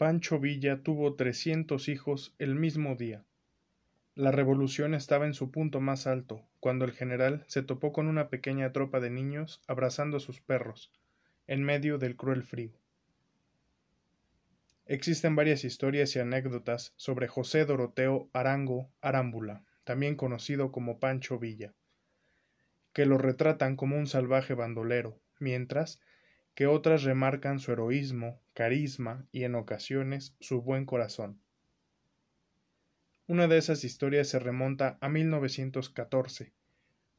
Pancho Villa tuvo trescientos hijos el mismo día. La revolución estaba en su punto más alto, cuando el general se topó con una pequeña tropa de niños abrazando a sus perros, en medio del cruel frío. Existen varias historias y anécdotas sobre José Doroteo Arango Arámbula, también conocido como Pancho Villa, que lo retratan como un salvaje bandolero, mientras que otras remarcan su heroísmo, carisma y en ocasiones su buen corazón. Una de esas historias se remonta a 1914,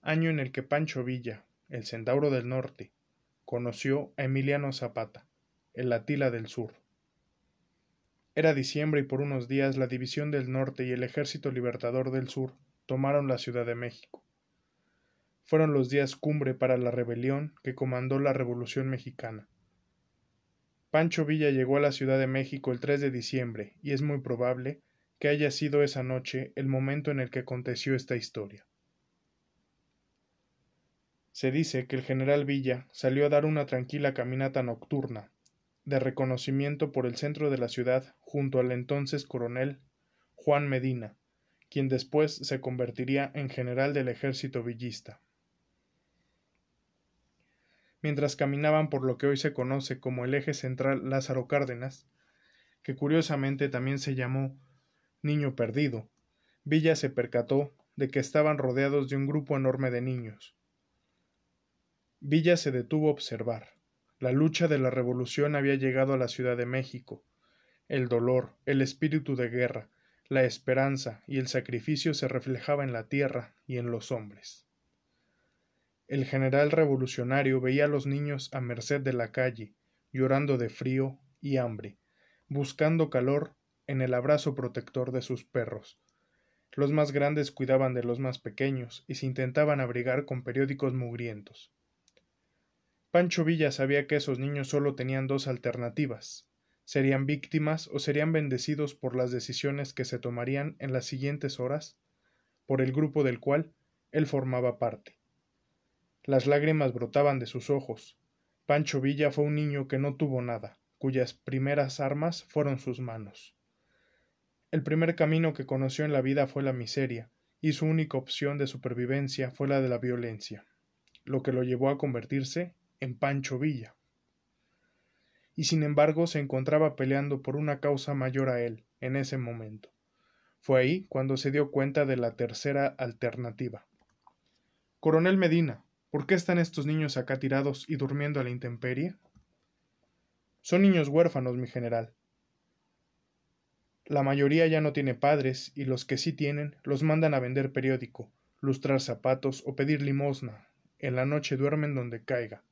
año en el que Pancho Villa, el centauro del norte, conoció a Emiliano Zapata, el Atila del sur. Era diciembre y por unos días la División del Norte y el Ejército Libertador del Sur tomaron la Ciudad de México. Fueron los días cumbre para la rebelión que comandó la Revolución Mexicana. Pancho Villa llegó a la Ciudad de México el 3 de diciembre y es muy probable que haya sido esa noche el momento en el que aconteció esta historia. Se dice que el general Villa salió a dar una tranquila caminata nocturna de reconocimiento por el centro de la ciudad junto al entonces coronel Juan Medina, quien después se convertiría en general del ejército villista. Mientras caminaban por lo que hoy se conoce como el eje central Lázaro Cárdenas, que curiosamente también se llamó Niño Perdido, Villa se percató de que estaban rodeados de un grupo enorme de niños. Villa se detuvo a observar. La lucha de la revolución había llegado a la Ciudad de México. El dolor, el espíritu de guerra, la esperanza y el sacrificio se reflejaba en la tierra y en los hombres. El general revolucionario veía a los niños a merced de la calle, llorando de frío y hambre, buscando calor en el abrazo protector de sus perros. Los más grandes cuidaban de los más pequeños y se intentaban abrigar con periódicos mugrientos. Pancho Villa sabía que esos niños solo tenían dos alternativas serían víctimas o serían bendecidos por las decisiones que se tomarían en las siguientes horas por el grupo del cual él formaba parte. Las lágrimas brotaban de sus ojos. Pancho Villa fue un niño que no tuvo nada, cuyas primeras armas fueron sus manos. El primer camino que conoció en la vida fue la miseria, y su única opción de supervivencia fue la de la violencia, lo que lo llevó a convertirse en Pancho Villa. Y sin embargo se encontraba peleando por una causa mayor a él, en ese momento. Fue ahí cuando se dio cuenta de la tercera alternativa. Coronel Medina, ¿por qué están estos niños acá tirados y durmiendo a la intemperie? Son niños huérfanos, mi general. La mayoría ya no tiene padres y los que sí tienen los mandan a vender periódico, lustrar zapatos o pedir limosna. En la noche duermen donde caiga.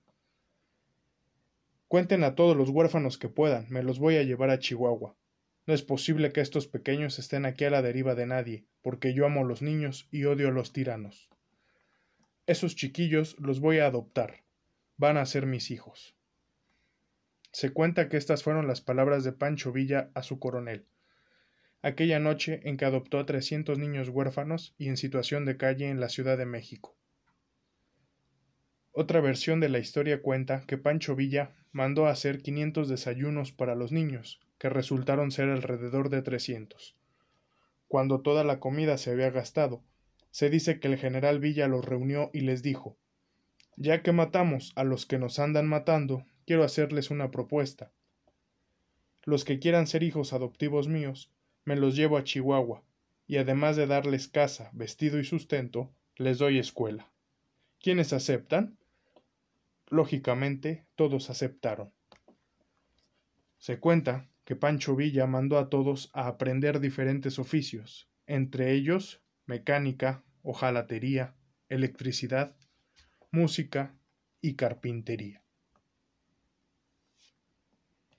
Cuenten a todos los huérfanos que puedan, me los voy a llevar a Chihuahua. No es posible que estos pequeños estén aquí a la deriva de nadie, porque yo amo a los niños y odio a los tiranos. Esos chiquillos los voy a adoptar. Van a ser mis hijos. Se cuenta que estas fueron las palabras de Pancho Villa a su coronel, aquella noche en que adoptó a trescientos niños huérfanos y en situación de calle en la Ciudad de México. Otra versión de la historia cuenta que Pancho Villa mandó hacer quinientos desayunos para los niños, que resultaron ser alrededor de trescientos. Cuando toda la comida se había gastado, se dice que el general Villa los reunió y les dijo Ya que matamos a los que nos andan matando, quiero hacerles una propuesta. Los que quieran ser hijos adoptivos míos, me los llevo a Chihuahua, y además de darles casa, vestido y sustento, les doy escuela. ¿Quiénes aceptan? Lógicamente, todos aceptaron. Se cuenta que Pancho Villa mandó a todos a aprender diferentes oficios, entre ellos mecánica, hojalatería, electricidad, música y carpintería.